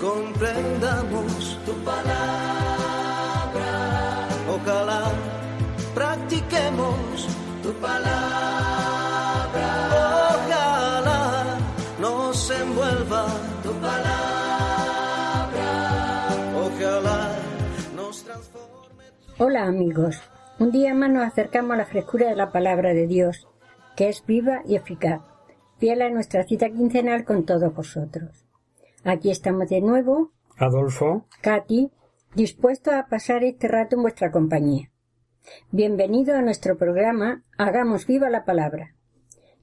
comprendamos tu palabra. Ojalá practiquemos tu palabra. Ojalá nos envuelva tu palabra. Ojalá nos transforme. Hola amigos, un día más nos acercamos a la frescura de la palabra de Dios, que es viva y eficaz, fiel a nuestra cita quincenal con todos vosotros. Aquí estamos de nuevo, Adolfo, Katy, dispuestos a pasar este rato en vuestra compañía. Bienvenido a nuestro programa Hagamos viva la palabra.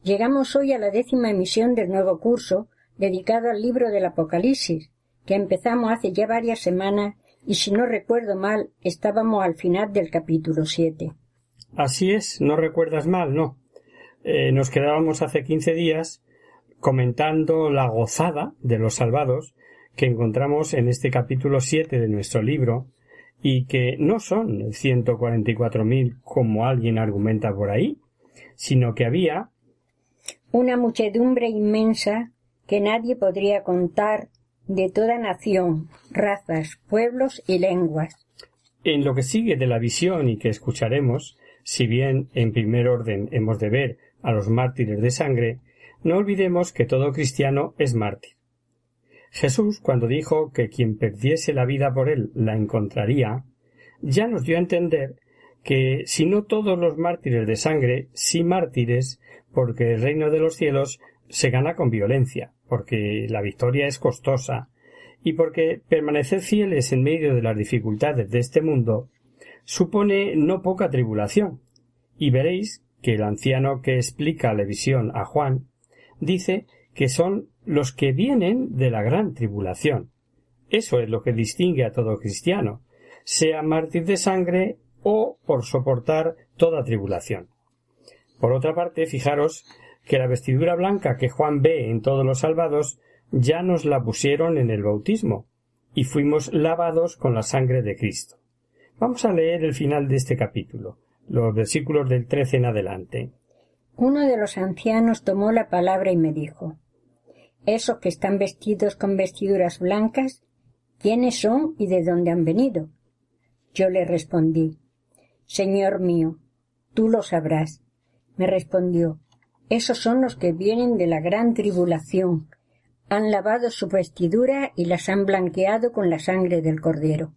Llegamos hoy a la décima emisión del nuevo curso dedicado al libro del Apocalipsis, que empezamos hace ya varias semanas y si no recuerdo mal estábamos al final del capítulo siete. así es, no recuerdas mal, no. Eh, nos quedábamos hace quince días comentando la gozada de los salvados que encontramos en este capítulo siete de nuestro libro y que no son ciento cuarenta y cuatro mil como alguien argumenta por ahí, sino que había una muchedumbre inmensa que nadie podría contar de toda nación, razas, pueblos y lenguas. En lo que sigue de la visión y que escucharemos, si bien en primer orden hemos de ver a los mártires de sangre, no olvidemos que todo cristiano es mártir. Jesús, cuando dijo que quien perdiese la vida por él la encontraría, ya nos dio a entender que si no todos los mártires de sangre, sí mártires, porque el reino de los cielos se gana con violencia, porque la victoria es costosa, y porque permanecer fieles en medio de las dificultades de este mundo supone no poca tribulación. Y veréis que el anciano que explica la visión a Juan dice que son los que vienen de la gran tribulación. Eso es lo que distingue a todo cristiano, sea mártir de sangre o por soportar toda tribulación. Por otra parte, fijaros que la vestidura blanca que Juan ve en todos los salvados ya nos la pusieron en el bautismo, y fuimos lavados con la sangre de Cristo. Vamos a leer el final de este capítulo, los versículos del trece en adelante. Uno de los ancianos tomó la palabra y me dijo Esos que están vestidos con vestiduras blancas, ¿quiénes son y de dónde han venido? Yo le respondí Señor mío, tú lo sabrás. Me respondió Esos son los que vienen de la gran tribulación. Han lavado su vestidura y las han blanqueado con la sangre del Cordero.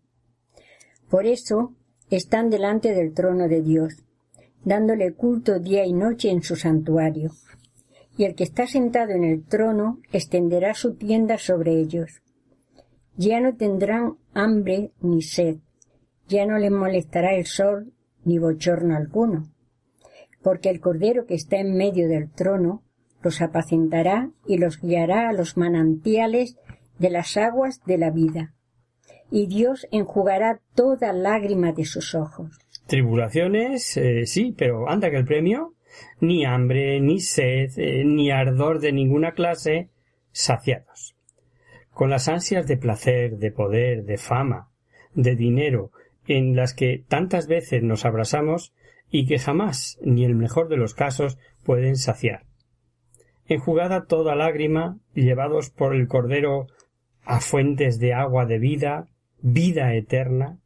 Por eso están delante del trono de Dios, dándole culto día y noche en su santuario. Y el que está sentado en el trono extenderá su tienda sobre ellos. Ya no tendrán hambre ni sed, ya no les molestará el sol ni bochorno alguno, porque el Cordero que está en medio del trono los apacentará y los guiará a los manantiales de las aguas de la vida. Y Dios enjugará toda lágrima de sus ojos. Tribulaciones, eh, sí, pero anda que el premio, ni hambre, ni sed, eh, ni ardor de ninguna clase, saciados. Con las ansias de placer, de poder, de fama, de dinero, en las que tantas veces nos abrazamos y que jamás, ni el mejor de los casos, pueden saciar. Enjugada toda lágrima, llevados por el Cordero a fuentes de agua de vida, vida eterna,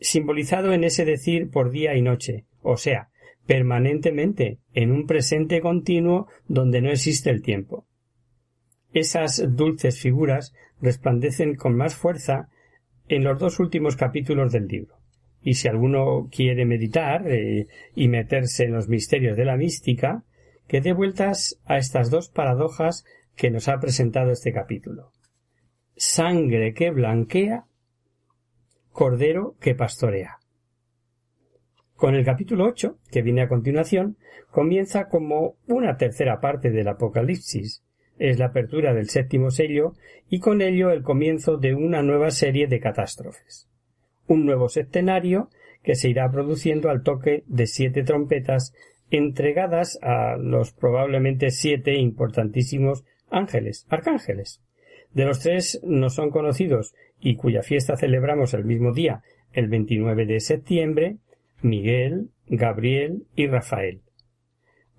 simbolizado en ese decir por día y noche, o sea, permanentemente en un presente continuo donde no existe el tiempo. Esas dulces figuras resplandecen con más fuerza en los dos últimos capítulos del libro. Y si alguno quiere meditar eh, y meterse en los misterios de la mística, que dé vueltas a estas dos paradojas que nos ha presentado este capítulo. Sangre que blanquea, cordero que pastorea. Con el capítulo 8, que viene a continuación, comienza como una tercera parte del Apocalipsis, es la apertura del séptimo sello y con ello el comienzo de una nueva serie de catástrofes. Un nuevo septenario que se irá produciendo al toque de siete trompetas entregadas a los probablemente siete importantísimos ángeles, arcángeles. De los tres no son conocidos y cuya fiesta celebramos el mismo día, el 29 de septiembre, Miguel, Gabriel y Rafael.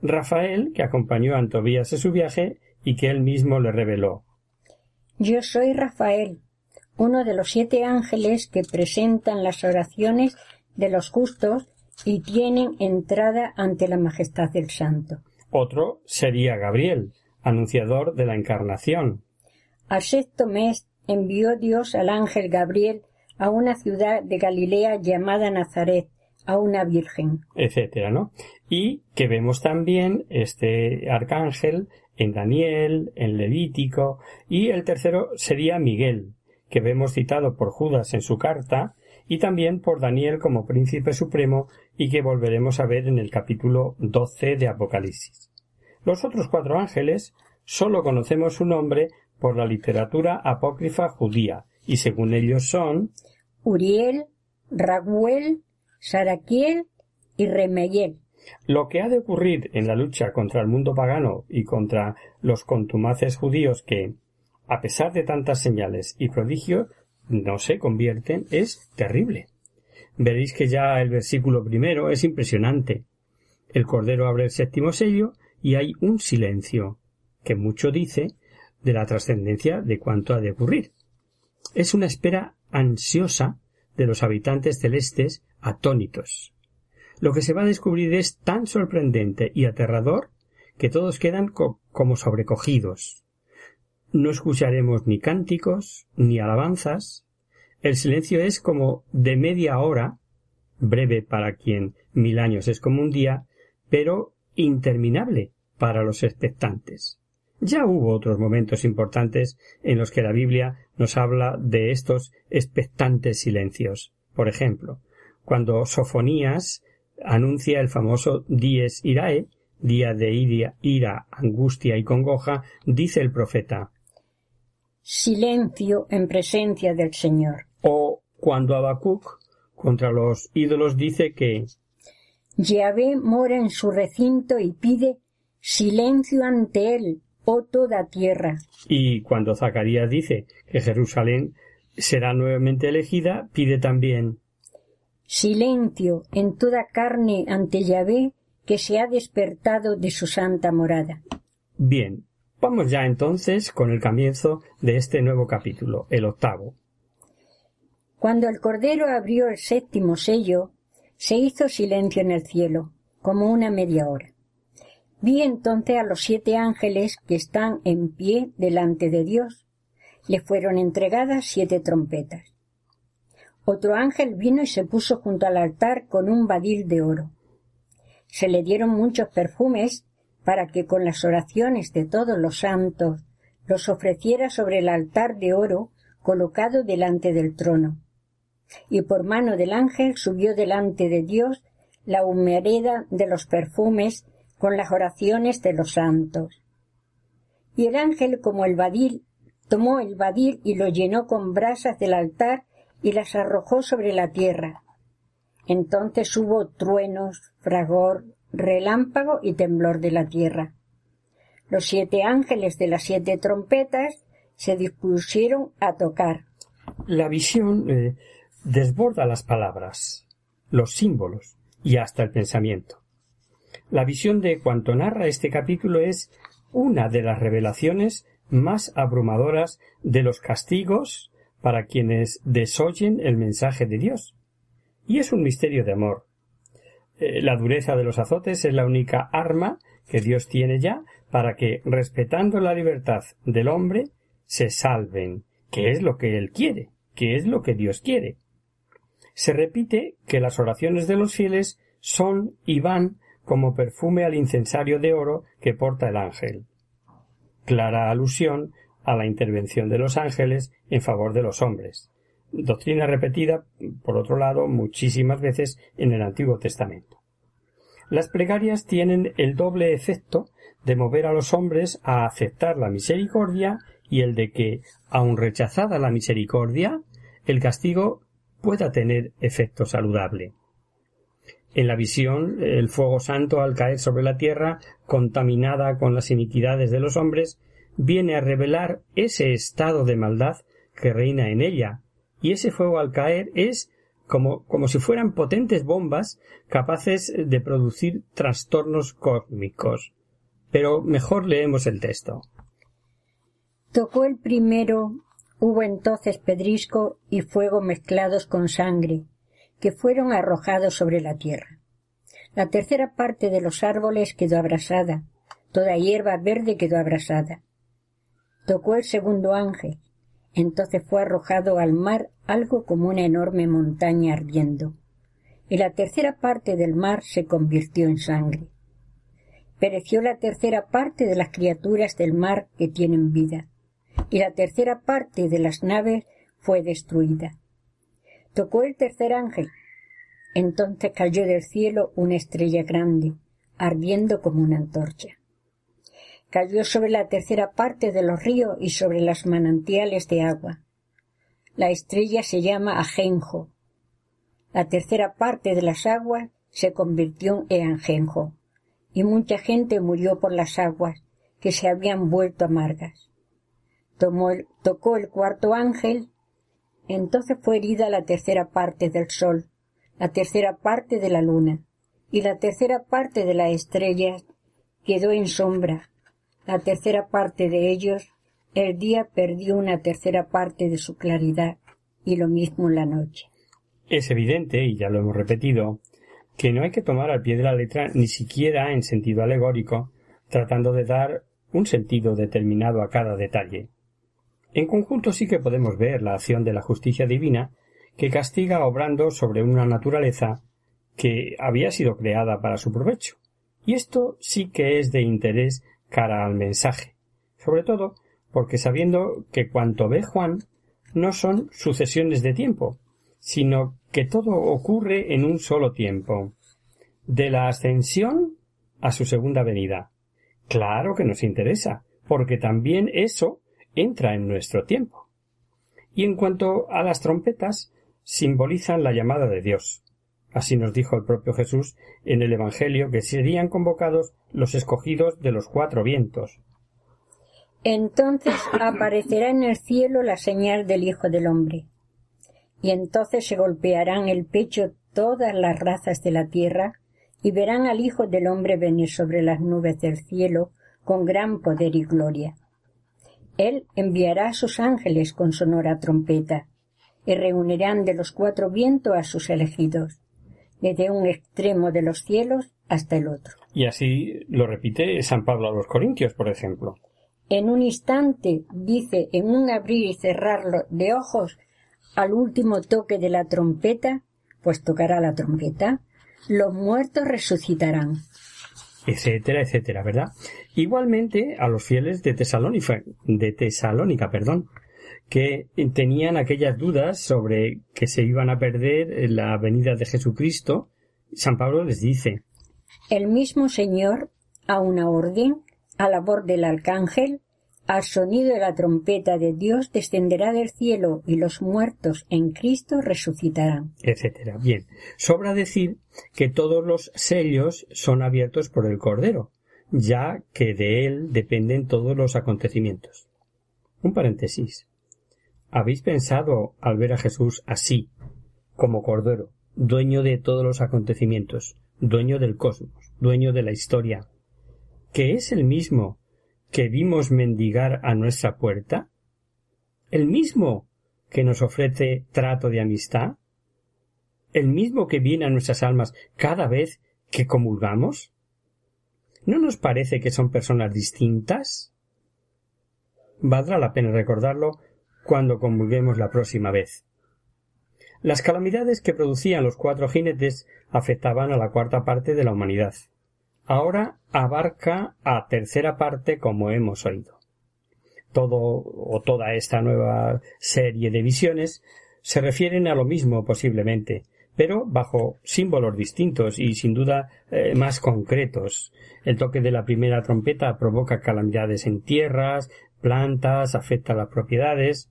Rafael, que acompañó a Tobías en su viaje y que él mismo le reveló. Yo soy Rafael, uno de los siete ángeles que presentan las oraciones de los justos y tienen entrada ante la majestad del Santo. Otro sería Gabriel, anunciador de la Encarnación. Al sexto mes envió Dios al ángel Gabriel a una ciudad de Galilea llamada Nazaret, a una virgen. etcétera, ¿no? Y que vemos también este arcángel en Daniel, en Levítico, y el tercero sería Miguel, que vemos citado por Judas en su carta, y también por Daniel como príncipe supremo, y que volveremos a ver en el capítulo 12 de Apocalipsis. Los otros cuatro ángeles sólo conocemos su nombre por la literatura apócrifa judía, y según ellos son Uriel, Raguel, Saraquiel y Remeyel. Lo que ha de ocurrir en la lucha contra el mundo pagano y contra los contumaces judíos que, a pesar de tantas señales y prodigios, no se convierten es terrible. Veréis que ya el versículo primero es impresionante. El Cordero abre el séptimo sello y hay un silencio, que mucho dice de la trascendencia de cuanto ha de ocurrir. Es una espera ansiosa de los habitantes celestes atónitos. Lo que se va a descubrir es tan sorprendente y aterrador que todos quedan como sobrecogidos. No escucharemos ni cánticos ni alabanzas. El silencio es como de media hora, breve para quien mil años es como un día, pero interminable para los expectantes. Ya hubo otros momentos importantes en los que la Biblia nos habla de estos expectantes silencios. Por ejemplo, cuando Sofonías anuncia el famoso Dies Irae, día de ira, ira, angustia y congoja, dice el profeta Silencio en presencia del Señor. O cuando Habacuc contra los ídolos dice que Yahvé mora en su recinto y pide silencio ante él, oh toda tierra. Y cuando Zacarías dice que Jerusalén será nuevamente elegida, pide también Silencio en toda carne ante Yahvé que se ha despertado de su santa morada. Bien, vamos ya entonces con el comienzo de este nuevo capítulo, el octavo. Cuando el Cordero abrió el séptimo sello, se hizo silencio en el cielo, como una media hora. Vi entonces a los siete ángeles que están en pie delante de Dios. Le fueron entregadas siete trompetas. Otro ángel vino y se puso junto al altar con un badil de oro. Se le dieron muchos perfumes para que con las oraciones de todos los santos los ofreciera sobre el altar de oro colocado delante del trono. Y por mano del ángel subió delante de Dios la humareda de los perfumes con las oraciones de los santos. Y el ángel, como el badil, tomó el badil y lo llenó con brasas del altar y las arrojó sobre la tierra. Entonces hubo truenos, fragor, relámpago y temblor de la tierra. Los siete ángeles de las siete trompetas se dispusieron a tocar. La visión eh, desborda las palabras, los símbolos y hasta el pensamiento. La visión de cuanto narra este capítulo es una de las revelaciones más abrumadoras de los castigos para quienes desoyen el mensaje de Dios. Y es un misterio de amor. Eh, la dureza de los azotes es la única arma que Dios tiene ya para que, respetando la libertad del hombre, se salven, que es lo que Él quiere, que es lo que Dios quiere. Se repite que las oraciones de los fieles son y van como perfume al incensario de oro que porta el ángel. Clara alusión a la intervención de los ángeles en favor de los hombres. Doctrina repetida, por otro lado, muchísimas veces en el Antiguo Testamento. Las plegarias tienen el doble efecto de mover a los hombres a aceptar la misericordia y el de que, aun rechazada la misericordia, el castigo pueda tener efecto saludable. En la visión, el fuego santo, al caer sobre la tierra, contaminada con las iniquidades de los hombres, viene a revelar ese estado de maldad que reina en ella, y ese fuego al caer es como, como si fueran potentes bombas capaces de producir trastornos cósmicos. Pero mejor leemos el texto. Tocó el primero, hubo entonces pedrisco y fuego mezclados con sangre, que fueron arrojados sobre la tierra. La tercera parte de los árboles quedó abrasada, toda hierba verde quedó abrasada. Tocó el segundo ángel, entonces fue arrojado al mar algo como una enorme montaña ardiendo, y la tercera parte del mar se convirtió en sangre. Pereció la tercera parte de las criaturas del mar que tienen vida, y la tercera parte de las naves fue destruida. Tocó el tercer ángel. Entonces cayó del cielo una estrella grande, ardiendo como una antorcha. Cayó sobre la tercera parte de los ríos y sobre las manantiales de agua. La estrella se llama Ajenjo. La tercera parte de las aguas se convirtió en Ajenjo, y mucha gente murió por las aguas que se habían vuelto amargas. tocó el cuarto ángel entonces fue herida la tercera parte del sol, la tercera parte de la luna, y la tercera parte de las estrellas quedó en sombra. La tercera parte de ellos, el día perdió una tercera parte de su claridad, y lo mismo la noche. Es evidente, y ya lo hemos repetido, que no hay que tomar al pie de la letra ni siquiera en sentido alegórico, tratando de dar un sentido determinado a cada detalle. En conjunto sí que podemos ver la acción de la justicia divina que castiga obrando sobre una naturaleza que había sido creada para su provecho. Y esto sí que es de interés cara al mensaje, sobre todo porque sabiendo que cuanto ve Juan no son sucesiones de tiempo, sino que todo ocurre en un solo tiempo, de la ascensión a su segunda venida. Claro que nos interesa, porque también eso entra en nuestro tiempo. Y en cuanto a las trompetas, simbolizan la llamada de Dios. Así nos dijo el propio Jesús en el Evangelio que serían convocados los escogidos de los cuatro vientos. Entonces aparecerá en el cielo la señal del Hijo del Hombre. Y entonces se golpearán el pecho todas las razas de la tierra y verán al Hijo del Hombre venir sobre las nubes del cielo con gran poder y gloria. Él enviará a sus ángeles con sonora trompeta, y reunirán de los cuatro vientos a sus elegidos, desde un extremo de los cielos hasta el otro. Y así lo repite San Pablo a los Corintios, por ejemplo. En un instante, dice, en un abrir y cerrar de ojos, al último toque de la trompeta, pues tocará la trompeta, los muertos resucitarán etcétera, etcétera, ¿verdad? Igualmente a los fieles de Tesalónica, de Tesalónica, perdón, que tenían aquellas dudas sobre que se iban a perder la venida de Jesucristo, San Pablo les dice El mismo Señor, a una orden, a la voz del arcángel, al sonido de la trompeta de Dios descenderá del cielo y los muertos en Cristo resucitarán. Etcétera. Bien. Sobra decir que todos los sellos son abiertos por el Cordero, ya que de él dependen todos los acontecimientos. Un paréntesis. ¿Habéis pensado al ver a Jesús así, como Cordero, dueño de todos los acontecimientos, dueño del cosmos, dueño de la historia, que es el mismo que vimos mendigar a nuestra puerta? ¿El mismo que nos ofrece trato de amistad? ¿El mismo que viene a nuestras almas cada vez que comulgamos? ¿No nos parece que son personas distintas? Valdrá la pena recordarlo cuando comulguemos la próxima vez. Las calamidades que producían los cuatro jinetes afectaban a la cuarta parte de la humanidad ahora abarca a tercera parte como hemos oído. Todo o toda esta nueva serie de visiones se refieren a lo mismo posiblemente, pero bajo símbolos distintos y sin duda eh, más concretos. El toque de la primera trompeta provoca calamidades en tierras, plantas, afecta las propiedades.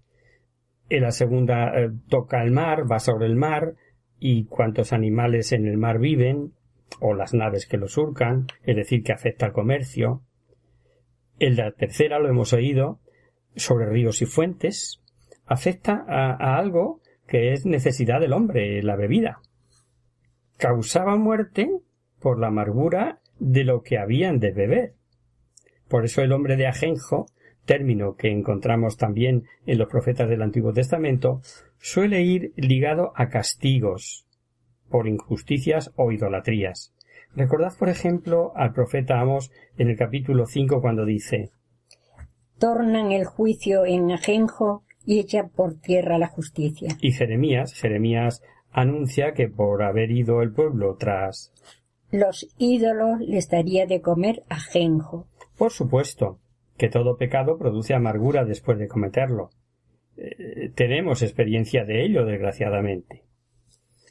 En la segunda eh, toca el mar, va sobre el mar y cuantos animales en el mar viven, o las naves que lo surcan, es decir, que afecta al comercio. En la tercera, lo hemos oído, sobre ríos y fuentes, afecta a, algo que es necesidad del hombre, la bebida. Causaba muerte por la amargura de lo que habían de beber. Por eso el hombre de ajenjo, término que encontramos también en los profetas del Antiguo Testamento, suele ir ligado a castigos por injusticias o idolatrías. Recordad, por ejemplo, al profeta Amos en el capítulo 5 cuando dice Tornan el juicio en ajenjo y echan por tierra la justicia. Y Jeremías, Jeremías anuncia que por haber ido el pueblo tras los ídolos les daría de comer ajenjo. Por supuesto, que todo pecado produce amargura después de cometerlo. Eh, tenemos experiencia de ello, desgraciadamente.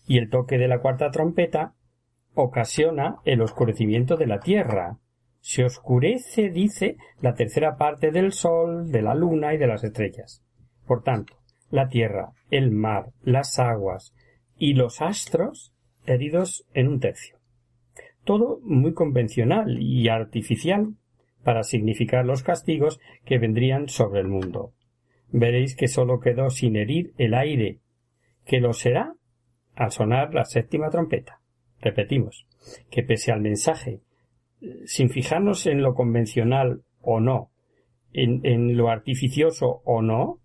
Y el toque de la cuarta trompeta ocasiona el oscurecimiento de la tierra. Se oscurece, dice, la tercera parte del sol, de la luna y de las estrellas. Por tanto, la tierra, el mar, las aguas y los astros heridos en un tercio. Todo muy convencional y artificial para significar los castigos que vendrían sobre el mundo. Veréis que sólo quedó sin herir el aire, que lo será al sonar la séptima trompeta. Repetimos, que pese al mensaje, sin fijarnos en lo convencional o no, en, en lo artificioso o no,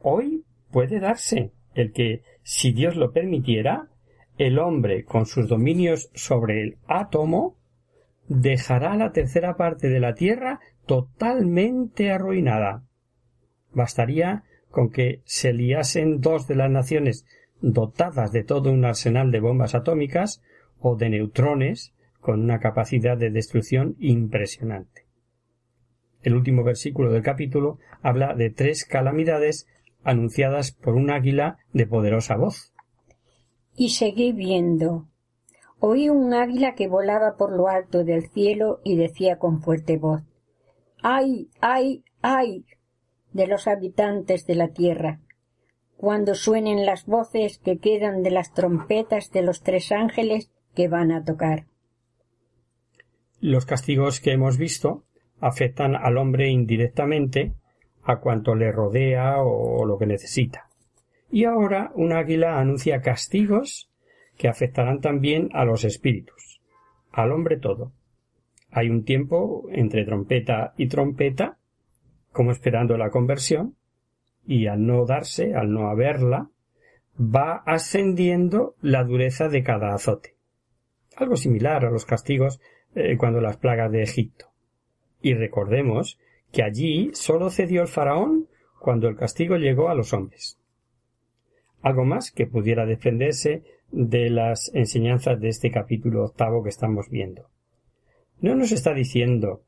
hoy puede darse el que, si Dios lo permitiera, el hombre, con sus dominios sobre el átomo, dejará la tercera parte de la Tierra totalmente arruinada. Bastaría con que se liasen dos de las naciones dotadas de todo un arsenal de bombas atómicas o de neutrones con una capacidad de destrucción impresionante. El último versículo del capítulo habla de tres calamidades anunciadas por un águila de poderosa voz. Y seguí viendo. Oí un águila que volaba por lo alto del cielo y decía con fuerte voz ¡Ay, ay, ay! de los habitantes de la tierra, cuando suenen las voces que quedan de las trompetas de los tres ángeles que van a tocar. Los castigos que hemos visto afectan al hombre indirectamente a cuanto le rodea o lo que necesita. Y ahora un águila anuncia castigos que afectarán también a los espíritus, al hombre todo. Hay un tiempo entre trompeta y trompeta, como esperando la conversión, y al no darse, al no haberla, va ascendiendo la dureza de cada azote. Algo similar a los castigos eh, cuando las plagas de Egipto. Y recordemos que allí sólo cedió el faraón cuando el castigo llegó a los hombres. Algo más que pudiera desprenderse de las enseñanzas de este capítulo octavo que estamos viendo. No nos está diciendo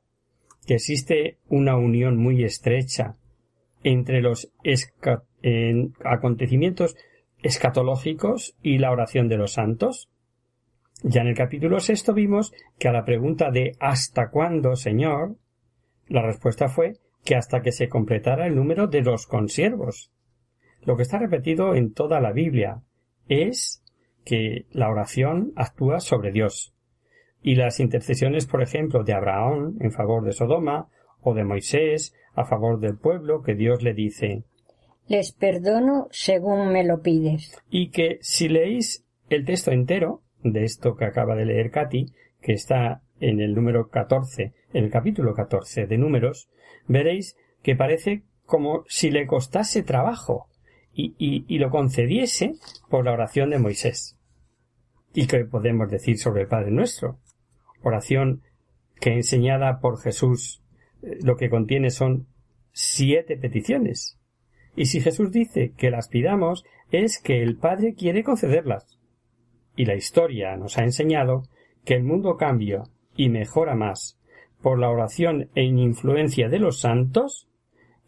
que existe una unión muy estrecha entre los acontecimientos escatológicos y la oración de los santos? Ya en el capítulo sexto vimos que a la pregunta de ¿Hasta cuándo, Señor? la respuesta fue que hasta que se completara el número de los consiervos. Lo que está repetido en toda la Biblia es que la oración actúa sobre Dios. Y las intercesiones, por ejemplo, de Abraham en favor de Sodoma o de Moisés a favor del pueblo que Dios le dice Les perdono según me lo pides. Y que si leéis el texto entero de esto que acaba de leer Katy, que está en el número 14, en el capítulo 14 de números, veréis que parece como si le costase trabajo y, y, lo concediese por la oración de Moisés. ¿Y qué podemos decir sobre el Padre nuestro? Oración que enseñada por Jesús lo que contiene son siete peticiones. Y si Jesús dice que las pidamos es que el Padre quiere concederlas. Y la historia nos ha enseñado que el mundo cambia y mejora más por la oración e influencia de los santos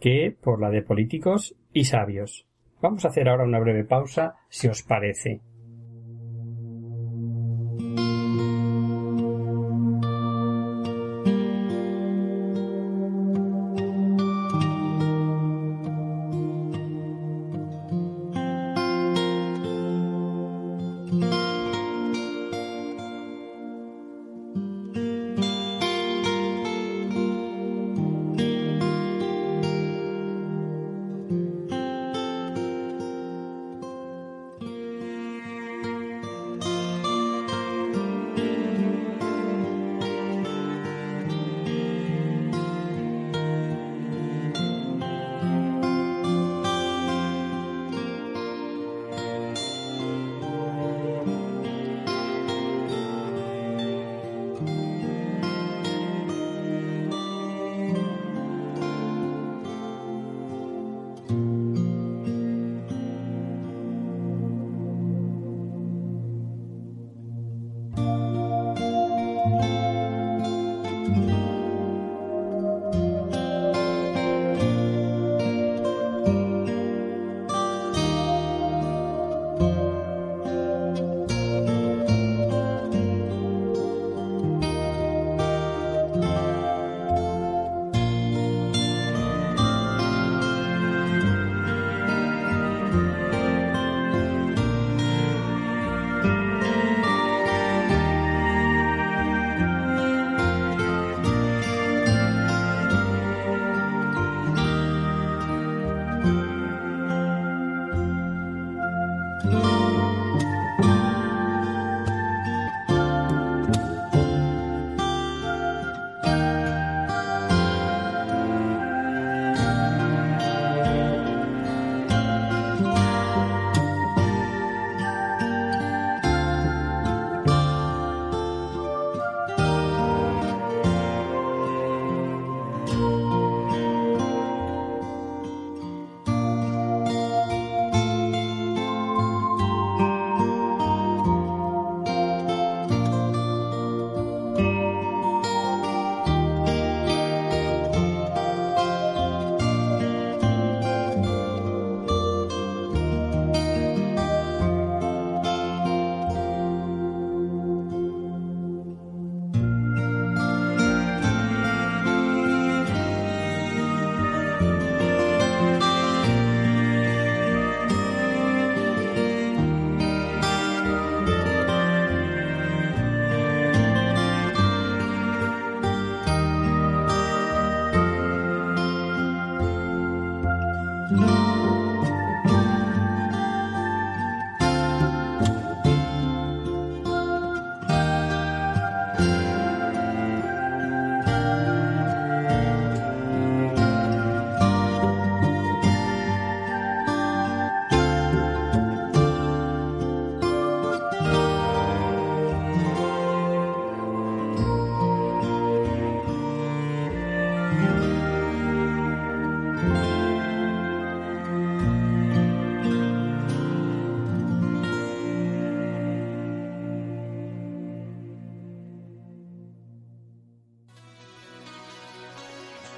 que por la de políticos y sabios. Vamos a hacer ahora una breve pausa, si os parece.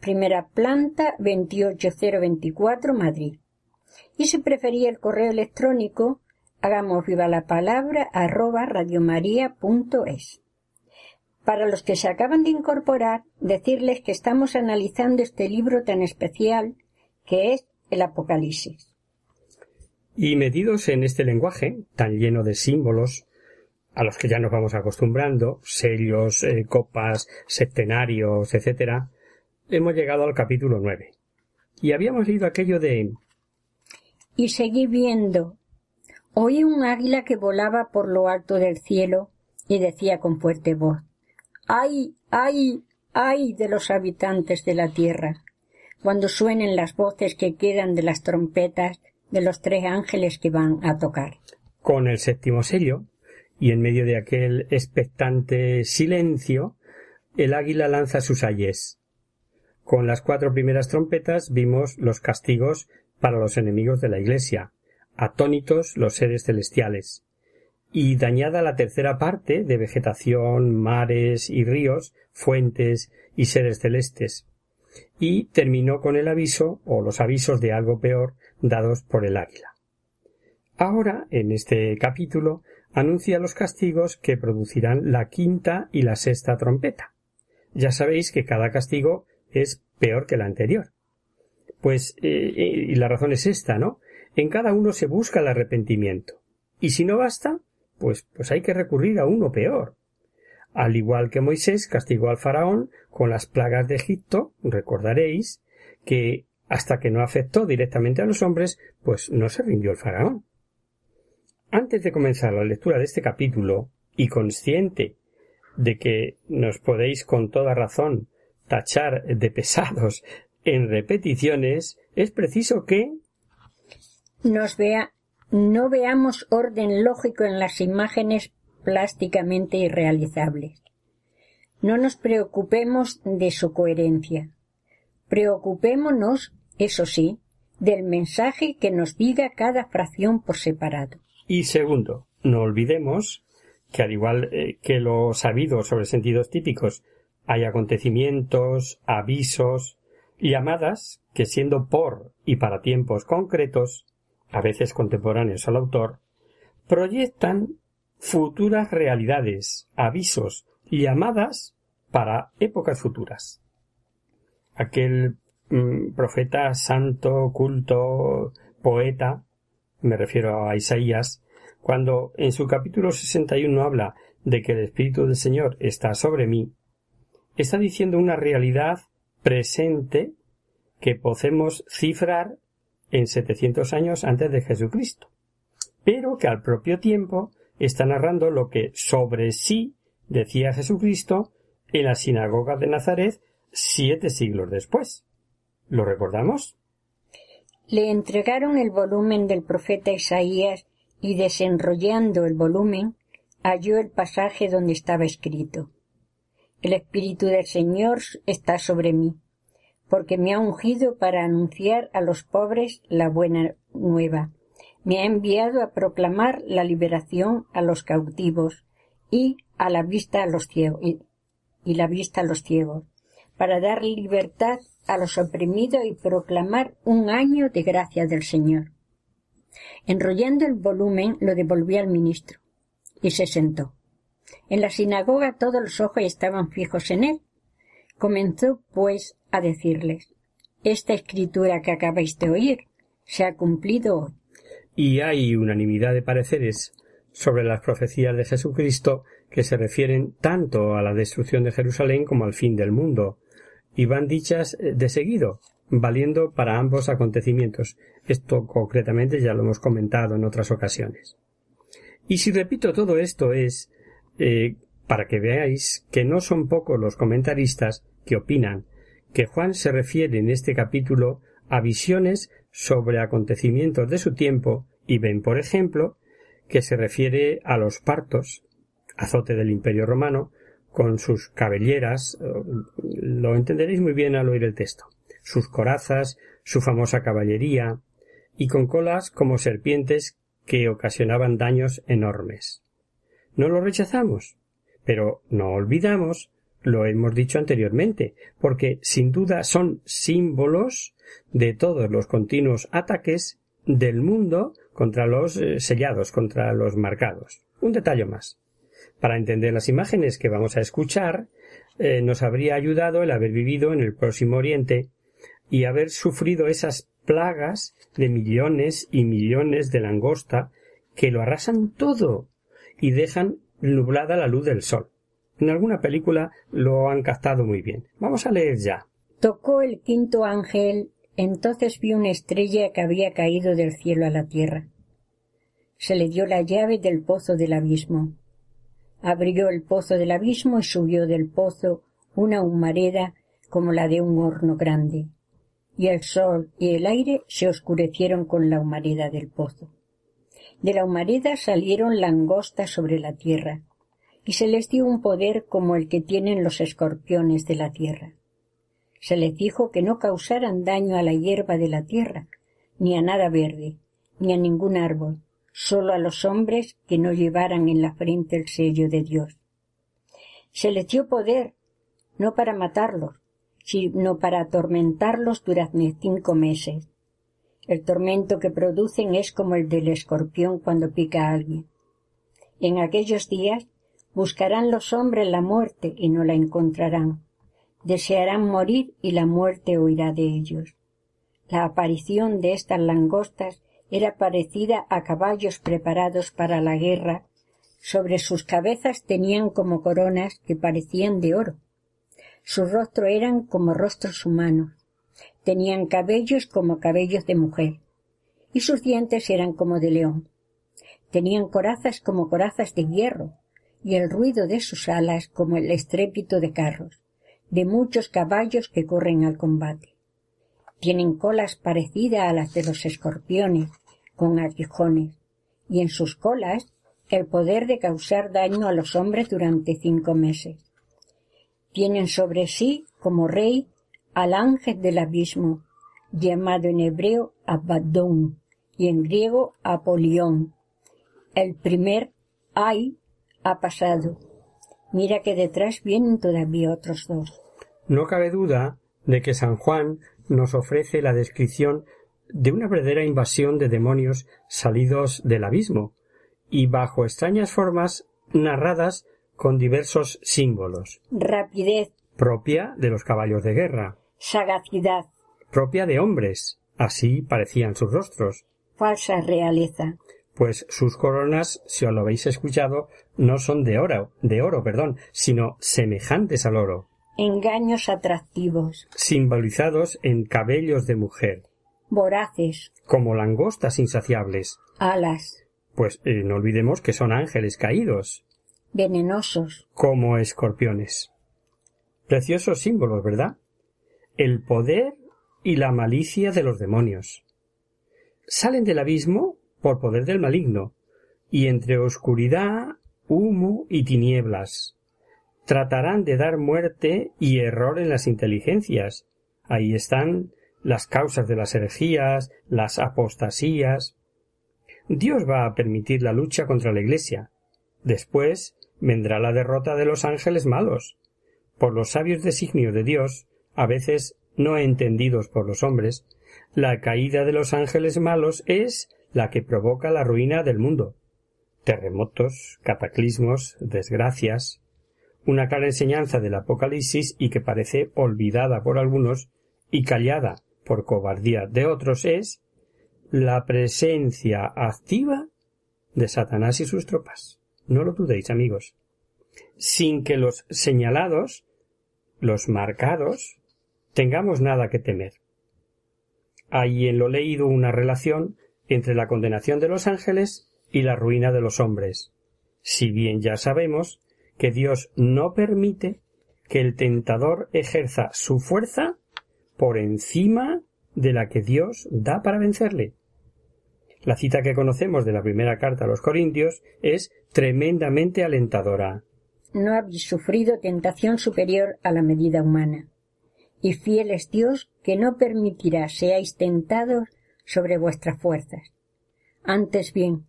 primera planta 28024 Madrid. Y si prefería el correo electrónico, hagamos viva la palabra arroba radiomaria.es. Para los que se acaban de incorporar, decirles que estamos analizando este libro tan especial que es el Apocalipsis. Y metidos en este lenguaje tan lleno de símbolos, a los que ya nos vamos acostumbrando, sellos, eh, copas, septenarios, etcétera, hemos llegado al capítulo nueve. Y habíamos leído aquello de Y seguí viendo. Oí un águila que volaba por lo alto del cielo y decía con fuerte voz ¡Ay, ay, ay de los habitantes de la tierra! cuando suenen las voces que quedan de las trompetas de los tres ángeles que van a tocar. Con el séptimo sello, y en medio de aquel expectante silencio, el águila lanza sus ayes. Con las cuatro primeras trompetas vimos los castigos para los enemigos de la Iglesia, atónitos los seres celestiales, y dañada la tercera parte de vegetación, mares y ríos, fuentes y seres celestes, y terminó con el aviso o los avisos de algo peor dados por el águila. Ahora, en este capítulo, anuncia los castigos que producirán la quinta y la sexta trompeta. Ya sabéis que cada castigo es peor que la anterior. Pues, eh, y la razón es esta, ¿no? En cada uno se busca el arrepentimiento. Y si no basta, pues, pues hay que recurrir a uno peor. Al igual que Moisés castigó al faraón con las plagas de Egipto, recordaréis que hasta que no afectó directamente a los hombres, pues no se rindió el faraón. Antes de comenzar la lectura de este capítulo, y consciente de que nos podéis con toda razón tachar de pesados en repeticiones, es preciso que nos vea, no veamos orden lógico en las imágenes plásticamente irrealizables. No nos preocupemos de su coherencia. Preocupémonos, eso sí, del mensaje que nos diga cada fracción por separado. Y segundo, no olvidemos que al igual eh, que lo sabido sobre sentidos típicos hay acontecimientos, avisos, llamadas que siendo por y para tiempos concretos, a veces contemporáneos al autor, proyectan futuras realidades, avisos, llamadas para épocas futuras. Aquel mm, profeta santo, culto, poeta, me refiero a Isaías, cuando en su capítulo 61 habla de que el Espíritu del Señor está sobre mí, está diciendo una realidad presente que podemos cifrar en 700 años antes de Jesucristo, pero que al propio tiempo está narrando lo que sobre sí decía Jesucristo en la sinagoga de Nazaret siete siglos después. ¿Lo recordamos? Le entregaron el volumen del profeta Isaías y desenrollando el volumen halló el pasaje donde estaba escrito el Espíritu del Señor está sobre mí, porque me ha ungido para anunciar a los pobres la buena nueva. Me ha enviado a proclamar la liberación a los cautivos y a la vista a los ciegos y, la vista a los ciegos, para dar libertad a los oprimidos y proclamar un año de gracia del Señor. Enrollando el volumen lo devolví al ministro y se sentó. En la sinagoga todos los ojos estaban fijos en él. Comenzó, pues, a decirles Esta escritura que acabáis de oír se ha cumplido hoy. Y hay unanimidad de pareceres sobre las profecías de Jesucristo que se refieren tanto a la destrucción de Jerusalén como al fin del mundo, y van dichas de seguido, valiendo para ambos acontecimientos. Esto concretamente ya lo hemos comentado en otras ocasiones. Y si repito todo esto es eh, para que veáis que no son pocos los comentaristas que opinan que Juan se refiere en este capítulo a visiones sobre acontecimientos de su tiempo y ven, por ejemplo, que se refiere a los partos, azote del Imperio Romano, con sus cabelleras, lo entenderéis muy bien al oír el texto, sus corazas, su famosa caballería, y con colas como serpientes que ocasionaban daños enormes. No lo rechazamos, pero no olvidamos lo hemos dicho anteriormente, porque sin duda son símbolos de todos los continuos ataques del mundo contra los eh, sellados, contra los marcados. Un detalle más. Para entender las imágenes que vamos a escuchar, eh, nos habría ayudado el haber vivido en el próximo Oriente y haber sufrido esas plagas de millones y millones de langosta que lo arrasan todo y dejan nublada la luz del sol. En alguna película lo han captado muy bien. Vamos a leer ya. Tocó el quinto ángel, entonces vio una estrella que había caído del cielo a la tierra. Se le dio la llave del pozo del abismo. Abrió el pozo del abismo y subió del pozo una humareda como la de un horno grande, y el sol y el aire se oscurecieron con la humareda del pozo. De la humareda salieron langostas sobre la tierra, y se les dio un poder como el que tienen los escorpiones de la tierra. Se les dijo que no causaran daño a la hierba de la tierra, ni a nada verde, ni a ningún árbol, sólo a los hombres que no llevaran en la frente el sello de Dios. Se les dio poder, no para matarlos, sino para atormentarlos durante cinco meses. El tormento que producen es como el del escorpión cuando pica a alguien. En aquellos días buscarán los hombres la muerte y no la encontrarán. Desearán morir y la muerte huirá de ellos. La aparición de estas langostas era parecida a caballos preparados para la guerra. Sobre sus cabezas tenían como coronas que parecían de oro. Su rostro eran como rostros humanos. Tenían cabellos como cabellos de mujer. Y sus dientes eran como de león. Tenían corazas como corazas de hierro, y el ruido de sus alas como el estrépito de carros, de muchos caballos que corren al combate. Tienen colas parecidas a las de los escorpiones, con aguijones, y en sus colas el poder de causar daño a los hombres durante cinco meses. Tienen sobre sí como rey al ángel del abismo, llamado en hebreo Abaddon y en griego Apolión. El primer Ay ha pasado. Mira que detrás vienen todavía otros dos. No cabe duda de que San Juan nos ofrece la descripción de una verdadera invasión de demonios salidos del abismo y bajo extrañas formas narradas con diversos símbolos. Rapidez. Propia de los caballos de guerra. Sagacidad. Propia de hombres. Así parecían sus rostros. Falsa realeza. Pues sus coronas, si os lo habéis escuchado, no son de oro, de oro, perdón, sino semejantes al oro. Engaños atractivos. Simbolizados en cabellos de mujer voraces, como langostas insaciables, alas, pues eh, no olvidemos que son ángeles caídos, venenosos, como escorpiones. Preciosos símbolos, ¿verdad? El poder y la malicia de los demonios. Salen del abismo por poder del maligno, y entre oscuridad, humo y tinieblas. Tratarán de dar muerte y error en las inteligencias. Ahí están las causas de las herejías, las apostasías. Dios va a permitir la lucha contra la Iglesia. Después vendrá la derrota de los ángeles malos. Por los sabios designios de Dios, a veces no entendidos por los hombres, la caída de los ángeles malos es la que provoca la ruina del mundo. Terremotos, cataclismos, desgracias. Una clara enseñanza del Apocalipsis y que parece olvidada por algunos y callada por cobardía de otros es la presencia activa de Satanás y sus tropas. No lo dudéis, amigos. Sin que los señalados, los marcados, tengamos nada que temer. Hay en lo leído una relación entre la condenación de los ángeles y la ruina de los hombres, si bien ya sabemos que Dios no permite que el tentador ejerza su fuerza por encima de la que Dios da para vencerle. La cita que conocemos de la primera carta a los Corintios es tremendamente alentadora. No habéis sufrido tentación superior a la medida humana. Y fiel es Dios que no permitirá seáis tentados sobre vuestras fuerzas. Antes bien,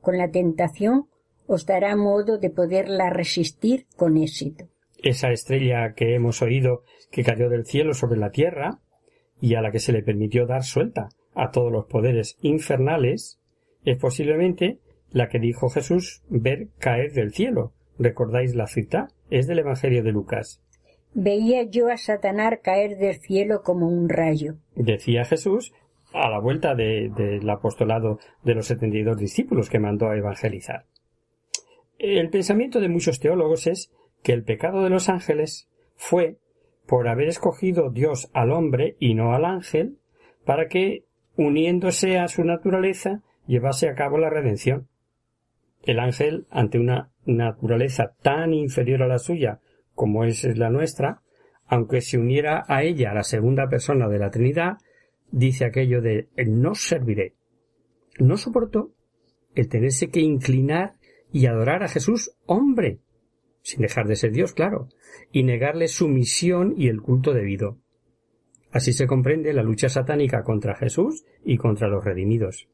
con la tentación os dará modo de poderla resistir con éxito. Esa estrella que hemos oído que cayó del cielo sobre la tierra y a la que se le permitió dar suelta a todos los poderes infernales, es posiblemente la que dijo Jesús ver caer del cielo. ¿Recordáis la cita? Es del Evangelio de Lucas. Veía yo a Satanás caer del cielo como un rayo. Decía Jesús a la vuelta del apostolado de los setenta y dos discípulos que mandó a evangelizar. El pensamiento de muchos teólogos es que el pecado de los ángeles fue por haber escogido Dios al hombre y no al ángel para que uniéndose a su naturaleza, llevase a cabo la redención. El ángel, ante una naturaleza tan inferior a la suya como es la nuestra, aunque se uniera a ella la segunda persona de la Trinidad, dice aquello de no serviré. No soportó el tenerse que inclinar y adorar a Jesús hombre, sin dejar de ser Dios, claro, y negarle su misión y el culto debido. Así se comprende la lucha satánica contra Jesús y contra los redimidos.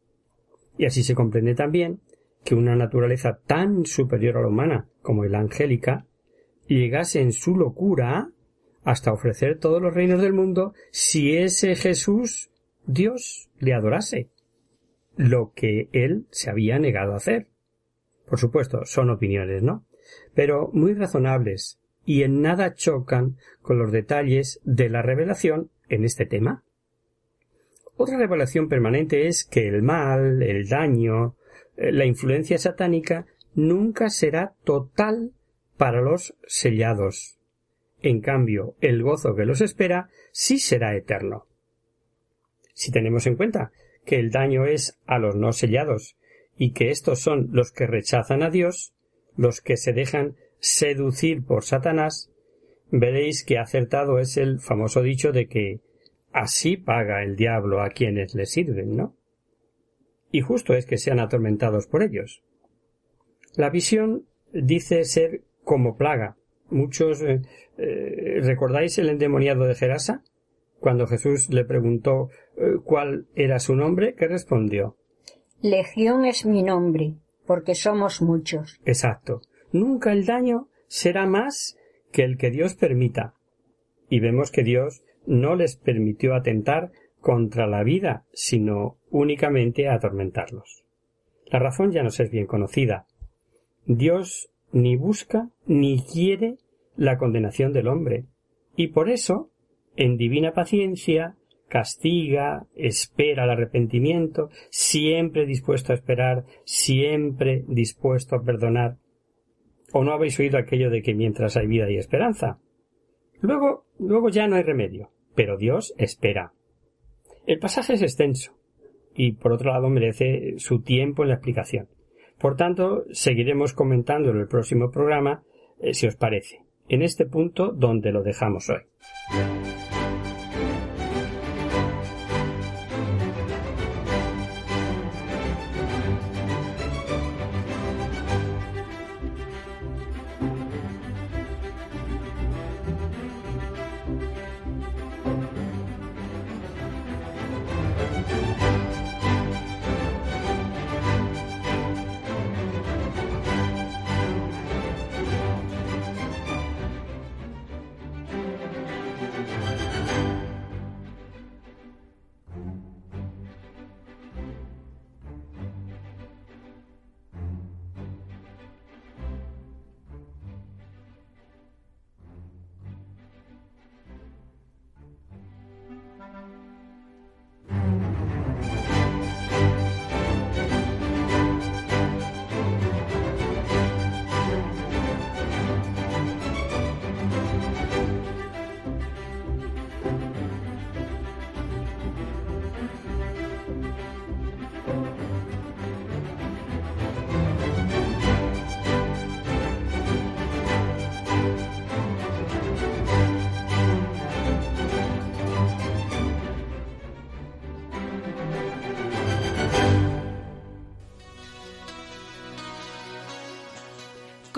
Y así se comprende también que una naturaleza tan superior a la humana como la angélica llegase en su locura hasta ofrecer todos los reinos del mundo si ese Jesús Dios le adorase, lo que él se había negado a hacer. Por supuesto, son opiniones, ¿no? Pero muy razonables y en nada chocan con los detalles de la revelación en este tema? Otra revelación permanente es que el mal, el daño, eh, la influencia satánica nunca será total para los sellados. En cambio, el gozo que los espera sí será eterno. Si tenemos en cuenta que el daño es a los no sellados y que estos son los que rechazan a Dios, los que se dejan seducir por Satanás, veréis que acertado es el famoso dicho de que así paga el diablo a quienes le sirven, ¿no? Y justo es que sean atormentados por ellos. La visión dice ser como plaga. Muchos eh, eh, ¿recordáis el endemoniado de Gerasa? Cuando Jesús le preguntó eh, cuál era su nombre, ¿qué respondió? Legión es mi nombre, porque somos muchos. Exacto. Nunca el daño será más que el que Dios permita. Y vemos que Dios no les permitió atentar contra la vida, sino únicamente atormentarlos. La razón ya nos es bien conocida. Dios ni busca ni quiere la condenación del hombre, y por eso, en divina paciencia, castiga, espera el arrepentimiento, siempre dispuesto a esperar, siempre dispuesto a perdonar. ¿O no habéis oído aquello de que mientras hay vida hay esperanza? Luego, luego ya no hay remedio, pero Dios espera. El pasaje es extenso y por otro lado merece su tiempo en la explicación. Por tanto, seguiremos comentando en el próximo programa, eh, si os parece, en este punto donde lo dejamos hoy.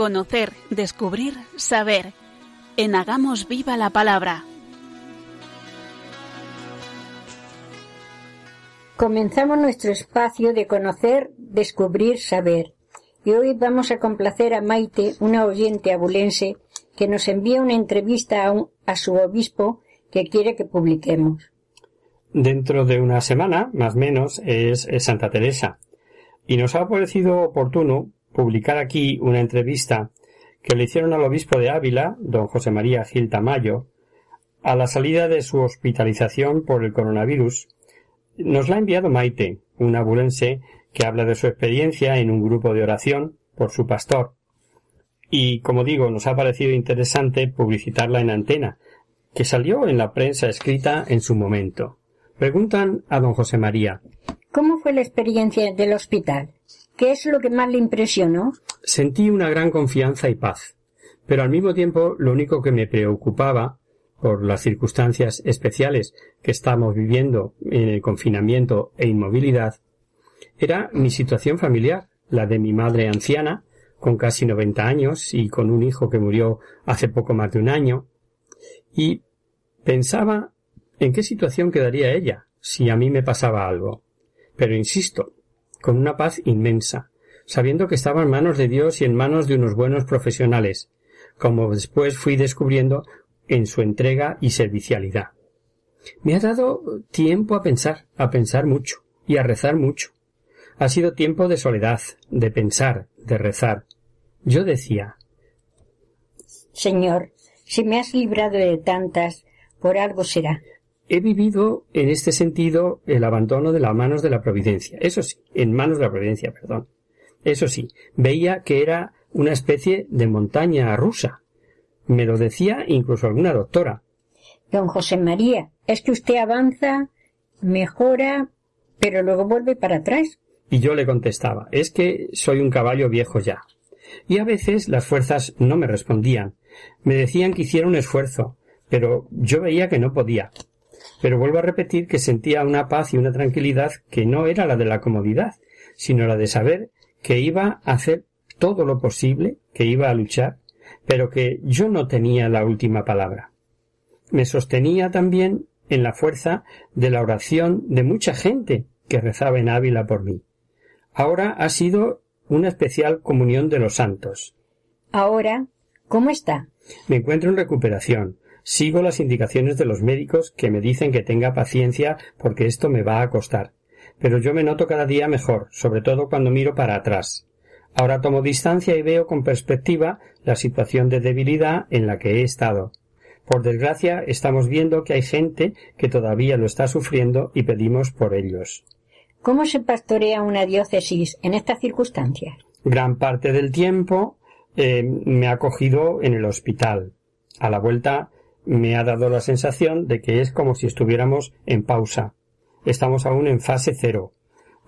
Conocer, descubrir, saber. En Hagamos Viva la Palabra. Comenzamos nuestro espacio de conocer, descubrir, saber. Y hoy vamos a complacer a Maite, una oyente abulense, que nos envía una entrevista a, a su obispo que quiere que publiquemos. Dentro de una semana, más o menos, es, es Santa Teresa. Y nos ha parecido oportuno publicar aquí una entrevista que le hicieron al obispo de Ávila, don José María Gil Tamayo, a la salida de su hospitalización por el coronavirus. Nos la ha enviado Maite, una abulense que habla de su experiencia en un grupo de oración por su pastor. Y, como digo, nos ha parecido interesante publicitarla en antena, que salió en la prensa escrita en su momento. Preguntan a don José María. ¿Cómo fue la experiencia del hospital? ¿Qué es lo que más le impresionó? Sentí una gran confianza y paz, pero al mismo tiempo lo único que me preocupaba por las circunstancias especiales que estamos viviendo en el confinamiento e inmovilidad, era mi situación familiar, la de mi madre anciana, con casi noventa años y con un hijo que murió hace poco más de un año, y pensaba en qué situación quedaría ella si a mí me pasaba algo. Pero insisto, con una paz inmensa, sabiendo que estaba en manos de Dios y en manos de unos buenos profesionales, como después fui descubriendo en su entrega y servicialidad. Me ha dado tiempo a pensar, a pensar mucho y a rezar mucho. Ha sido tiempo de soledad, de pensar, de rezar. Yo decía Señor, si me has librado de tantas, por algo será. He vivido en este sentido el abandono de las manos de la providencia. Eso sí, en manos de la providencia, perdón. Eso sí, veía que era una especie de montaña rusa. Me lo decía incluso alguna doctora. Don José María, es que usted avanza, mejora, pero luego vuelve para atrás. Y yo le contestaba, es que soy un caballo viejo ya. Y a veces las fuerzas no me respondían. Me decían que hiciera un esfuerzo, pero yo veía que no podía. Pero vuelvo a repetir que sentía una paz y una tranquilidad que no era la de la comodidad, sino la de saber que iba a hacer todo lo posible, que iba a luchar, pero que yo no tenía la última palabra. Me sostenía también en la fuerza de la oración de mucha gente que rezaba en Ávila por mí. Ahora ha sido una especial comunión de los santos. Ahora, ¿cómo está? Me encuentro en recuperación. Sigo las indicaciones de los médicos que me dicen que tenga paciencia porque esto me va a costar. Pero yo me noto cada día mejor, sobre todo cuando miro para atrás. Ahora tomo distancia y veo con perspectiva la situación de debilidad en la que he estado. Por desgracia, estamos viendo que hay gente que todavía lo está sufriendo y pedimos por ellos. ¿Cómo se pastorea una diócesis en estas circunstancias? Gran parte del tiempo eh, me ha cogido en el hospital. A la vuelta me ha dado la sensación de que es como si estuviéramos en pausa. Estamos aún en fase cero.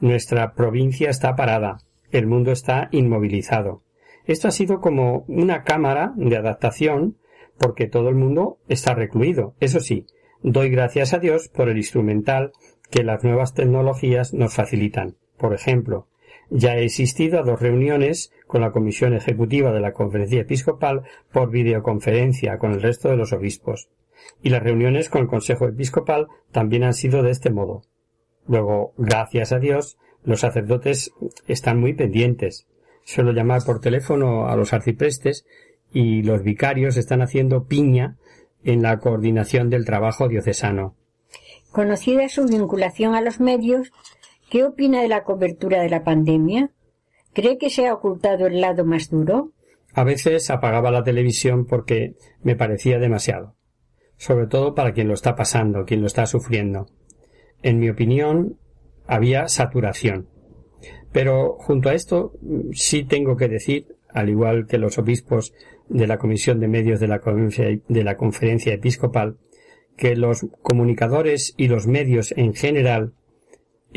Nuestra provincia está parada. El mundo está inmovilizado. Esto ha sido como una cámara de adaptación porque todo el mundo está recluido. Eso sí, doy gracias a Dios por el instrumental que las nuevas tecnologías nos facilitan. Por ejemplo, ya he existido a dos reuniones con la Comisión Ejecutiva de la Conferencia Episcopal por videoconferencia con el resto de los obispos. Y las reuniones con el Consejo Episcopal también han sido de este modo. Luego, gracias a Dios, los sacerdotes están muy pendientes. Suelo llamar por teléfono a los arciprestes y los vicarios están haciendo piña en la coordinación del trabajo diocesano. Conocida su vinculación a los medios, ¿qué opina de la cobertura de la pandemia? ¿Cree que se ha ocultado el lado más duro? A veces apagaba la televisión porque me parecía demasiado, sobre todo para quien lo está pasando, quien lo está sufriendo. En mi opinión, había saturación. Pero junto a esto sí tengo que decir, al igual que los obispos de la Comisión de Medios de la, de la Conferencia Episcopal, que los comunicadores y los medios en general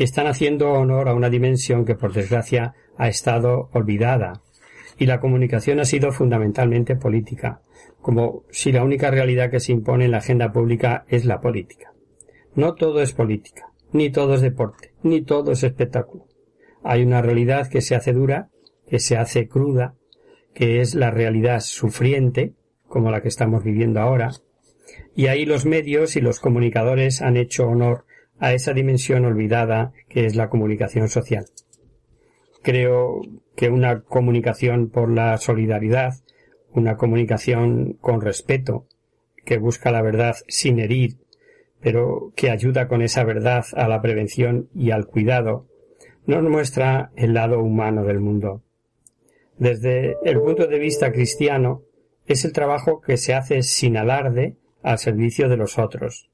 están haciendo honor a una dimensión que por desgracia ha estado olvidada y la comunicación ha sido fundamentalmente política, como si la única realidad que se impone en la agenda pública es la política. No todo es política, ni todo es deporte, ni todo es espectáculo. Hay una realidad que se hace dura, que se hace cruda, que es la realidad sufriente, como la que estamos viviendo ahora, y ahí los medios y los comunicadores han hecho honor a esa dimensión olvidada que es la comunicación social. Creo que una comunicación por la solidaridad, una comunicación con respeto, que busca la verdad sin herir, pero que ayuda con esa verdad a la prevención y al cuidado, nos muestra el lado humano del mundo. Desde el punto de vista cristiano, es el trabajo que se hace sin alarde al servicio de los otros.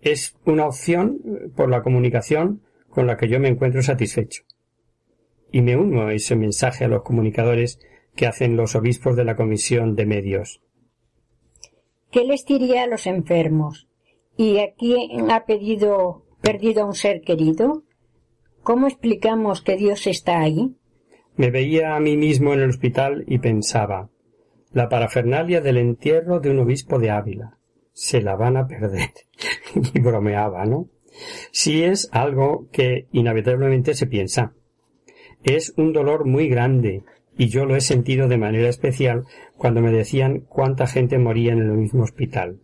Es una opción por la comunicación con la que yo me encuentro satisfecho. Y me uno a ese mensaje a los comunicadores que hacen los obispos de la Comisión de Medios. ¿Qué les diría a los enfermos? ¿Y a quién ha pedido, perdido a un ser querido? ¿Cómo explicamos que Dios está ahí? Me veía a mí mismo en el hospital y pensaba, la parafernalia del entierro de un obispo de Ávila. Se la van a perder. y bromeaba, ¿no? Si es algo que inevitablemente se piensa. Es un dolor muy grande, y yo lo he sentido de manera especial cuando me decían cuánta gente moría en el mismo hospital.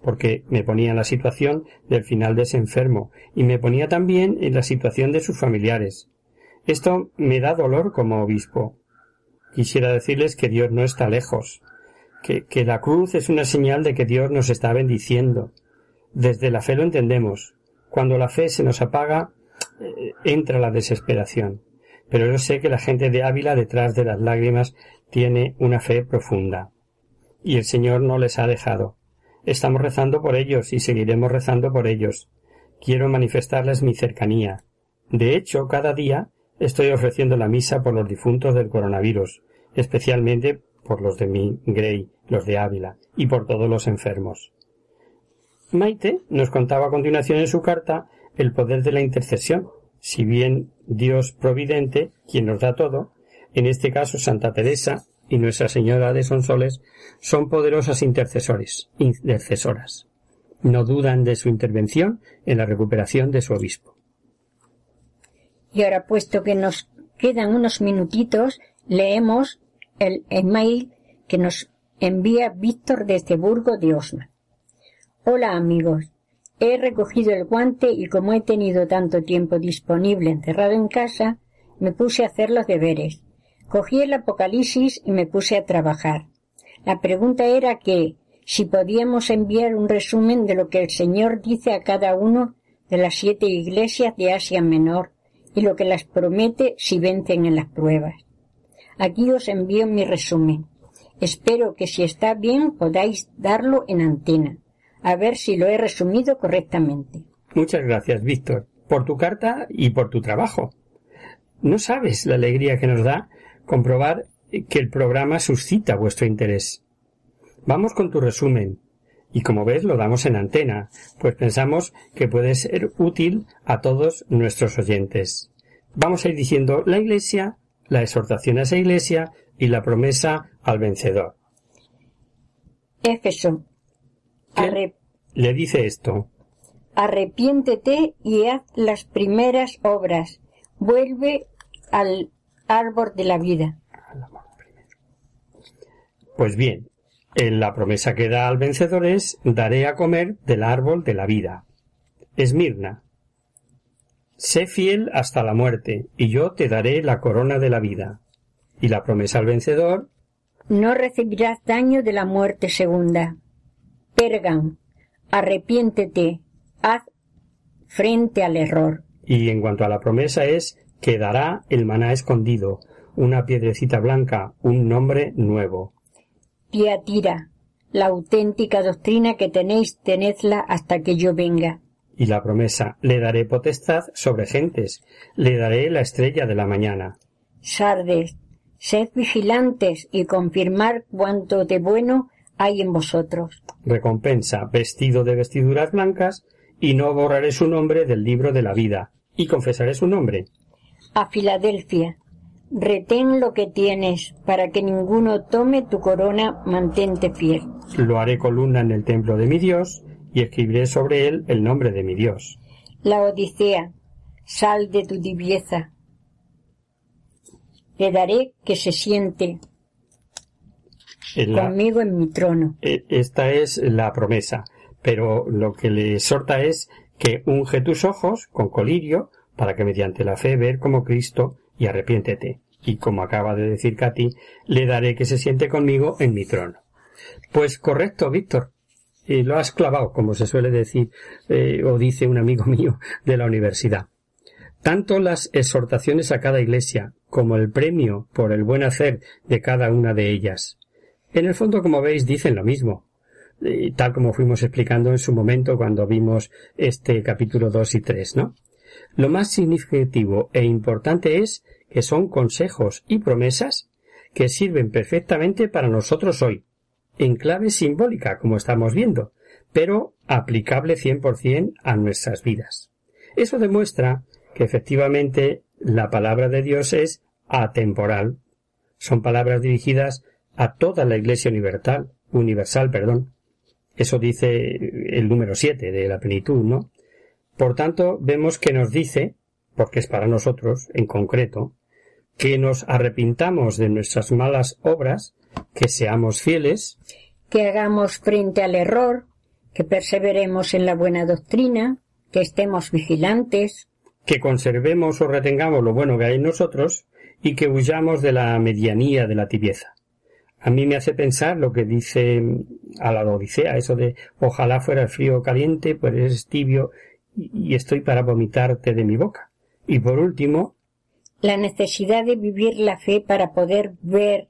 Porque me ponía en la situación del final de ese enfermo, y me ponía también en la situación de sus familiares. Esto me da dolor como obispo, quisiera decirles que Dios no está lejos, que, que la cruz es una señal de que Dios nos está bendiciendo. Desde la fe lo entendemos. Cuando la fe se nos apaga, eh, entra la desesperación. Pero yo sé que la gente de Ávila detrás de las lágrimas tiene una fe profunda. Y el Señor no les ha dejado. Estamos rezando por ellos y seguiremos rezando por ellos. Quiero manifestarles mi cercanía. De hecho, cada día estoy ofreciendo la misa por los difuntos del coronavirus, especialmente por los de mi Grey, los de Ávila, y por todos los enfermos. Maite nos contaba a continuación en su carta el poder de la intercesión. Si bien Dios providente, quien nos da todo, en este caso Santa Teresa y Nuestra Señora de Sonsoles, son poderosas intercesores, intercesoras. No dudan de su intervención en la recuperación de su obispo. Y ahora, puesto que nos quedan unos minutitos, leemos el email que nos envía Víctor desde Burgo de Osma. Hola amigos, he recogido el guante y como he tenido tanto tiempo disponible encerrado en casa, me puse a hacer los deberes. Cogí el Apocalipsis y me puse a trabajar. La pregunta era que si podíamos enviar un resumen de lo que el Señor dice a cada uno de las siete iglesias de Asia Menor y lo que las promete si vencen en las pruebas. Aquí os envío mi resumen. Espero que si está bien podáis darlo en antena. A ver si lo he resumido correctamente. Muchas gracias, Víctor, por tu carta y por tu trabajo. No sabes la alegría que nos da comprobar que el programa suscita vuestro interés. Vamos con tu resumen. Y como ves, lo damos en antena, pues pensamos que puede ser útil a todos nuestros oyentes. Vamos a ir diciendo la Iglesia la exhortación a esa iglesia y la promesa al vencedor. Éfeso. Le dice esto. Arrepiéntete y haz las primeras obras. Vuelve al árbol de la vida. Pues bien, en la promesa que da al vencedor es daré a comer del árbol de la vida. Esmirna, Sé fiel hasta la muerte, y yo te daré la corona de la vida. Y la promesa al vencedor. No recibirás daño de la muerte segunda. Pergan, arrepiéntete, haz frente al error. Y en cuanto a la promesa es quedará el maná escondido, una piedrecita blanca, un nombre nuevo. Tiatira, la auténtica doctrina que tenéis, tenedla hasta que yo venga. Y la promesa, le daré potestad sobre gentes, le daré la estrella de la mañana. Sardes, sed vigilantes y confirmar cuanto de bueno hay en vosotros. Recompensa, vestido de vestiduras blancas, y no borraré su nombre del libro de la vida, y confesaré su nombre. A Filadelfia, retén lo que tienes, para que ninguno tome tu corona, mantente fiel. Lo haré columna en el templo de mi Dios, y escribiré sobre él el nombre de mi Dios. La Odisea, sal de tu tibieza. Le daré que se siente conmigo en mi trono. E, esta es la promesa, pero lo que le exhorta es que unge tus ojos con colirio para que mediante la fe ver como Cristo y arrepiéntete. Y como acaba de decir Katy, le daré que se siente conmigo en mi trono. Pues correcto, Víctor. Y lo has clavado, como se suele decir, eh, o dice un amigo mío de la universidad. Tanto las exhortaciones a cada iglesia como el premio por el buen hacer de cada una de ellas. En el fondo, como veis, dicen lo mismo, tal como fuimos explicando en su momento cuando vimos este capítulo 2 y 3, ¿no? Lo más significativo e importante es que son consejos y promesas que sirven perfectamente para nosotros hoy, en clave simbólica, como estamos viendo, pero aplicable 100% a nuestras vidas. Eso demuestra que efectivamente la palabra de Dios es atemporal. Son palabras dirigidas a toda la Iglesia universal, universal, perdón. Eso dice el número 7 de la plenitud, ¿no? Por tanto, vemos que nos dice, porque es para nosotros en concreto, que nos arrepintamos de nuestras malas obras, que seamos fieles, que hagamos frente al error, que perseveremos en la buena doctrina, que estemos vigilantes, que conservemos o retengamos lo bueno que hay en nosotros y que huyamos de la medianía de la tibieza. A mí me hace pensar lo que dice a la Odisea, eso de ojalá fuera el frío caliente, pues es tibio y estoy para vomitarte de mi boca. Y por último, la necesidad de vivir la fe para poder ver,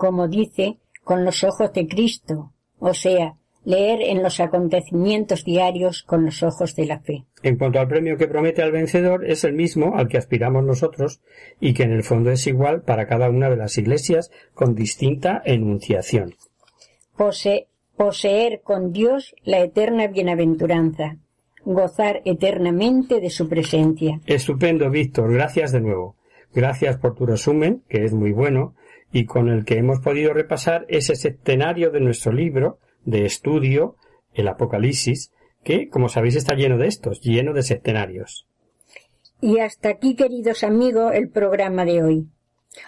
como dice, con los ojos de Cristo, o sea, leer en los acontecimientos diarios con los ojos de la fe. En cuanto al premio que promete al vencedor, es el mismo al que aspiramos nosotros y que en el fondo es igual para cada una de las iglesias con distinta enunciación. poseer con Dios la eterna bienaventuranza, gozar eternamente de su presencia. Estupendo, Víctor. Gracias de nuevo. Gracias por tu resumen, que es muy bueno, y con el que hemos podido repasar ese centenario de nuestro libro de estudio, el Apocalipsis, que, como sabéis, está lleno de estos, lleno de centenarios. Y hasta aquí, queridos amigos, el programa de hoy.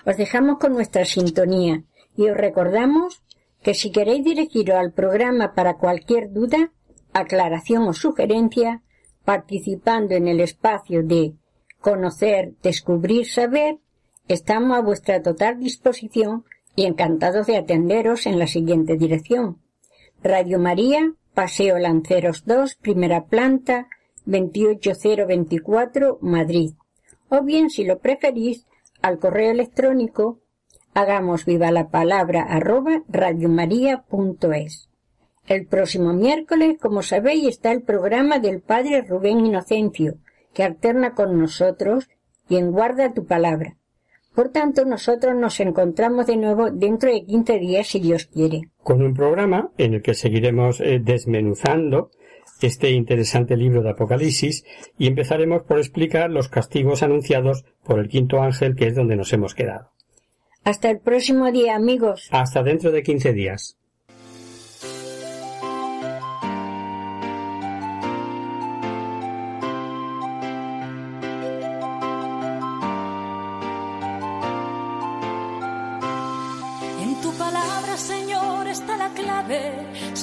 Os dejamos con nuestra sintonía y os recordamos que si queréis dirigiros al programa para cualquier duda, aclaración o sugerencia, participando en el espacio de conocer, descubrir, saber, estamos a vuestra total disposición y encantados de atenderos en la siguiente dirección. Radio María, Paseo Lanceros 2, primera planta, 28024, Madrid. O bien, si lo preferís, al correo electrónico hagamos viva la palabra arroba radiomaria.es. El próximo miércoles, como sabéis, está el programa del Padre Rubén Inocencio, que alterna con nosotros y en guarda tu palabra. Por tanto, nosotros nos encontramos de nuevo dentro de quince días, si Dios quiere. Con un programa en el que seguiremos eh, desmenuzando este interesante libro de Apocalipsis y empezaremos por explicar los castigos anunciados por el quinto ángel, que es donde nos hemos quedado. Hasta el próximo día, amigos. Hasta dentro de quince días.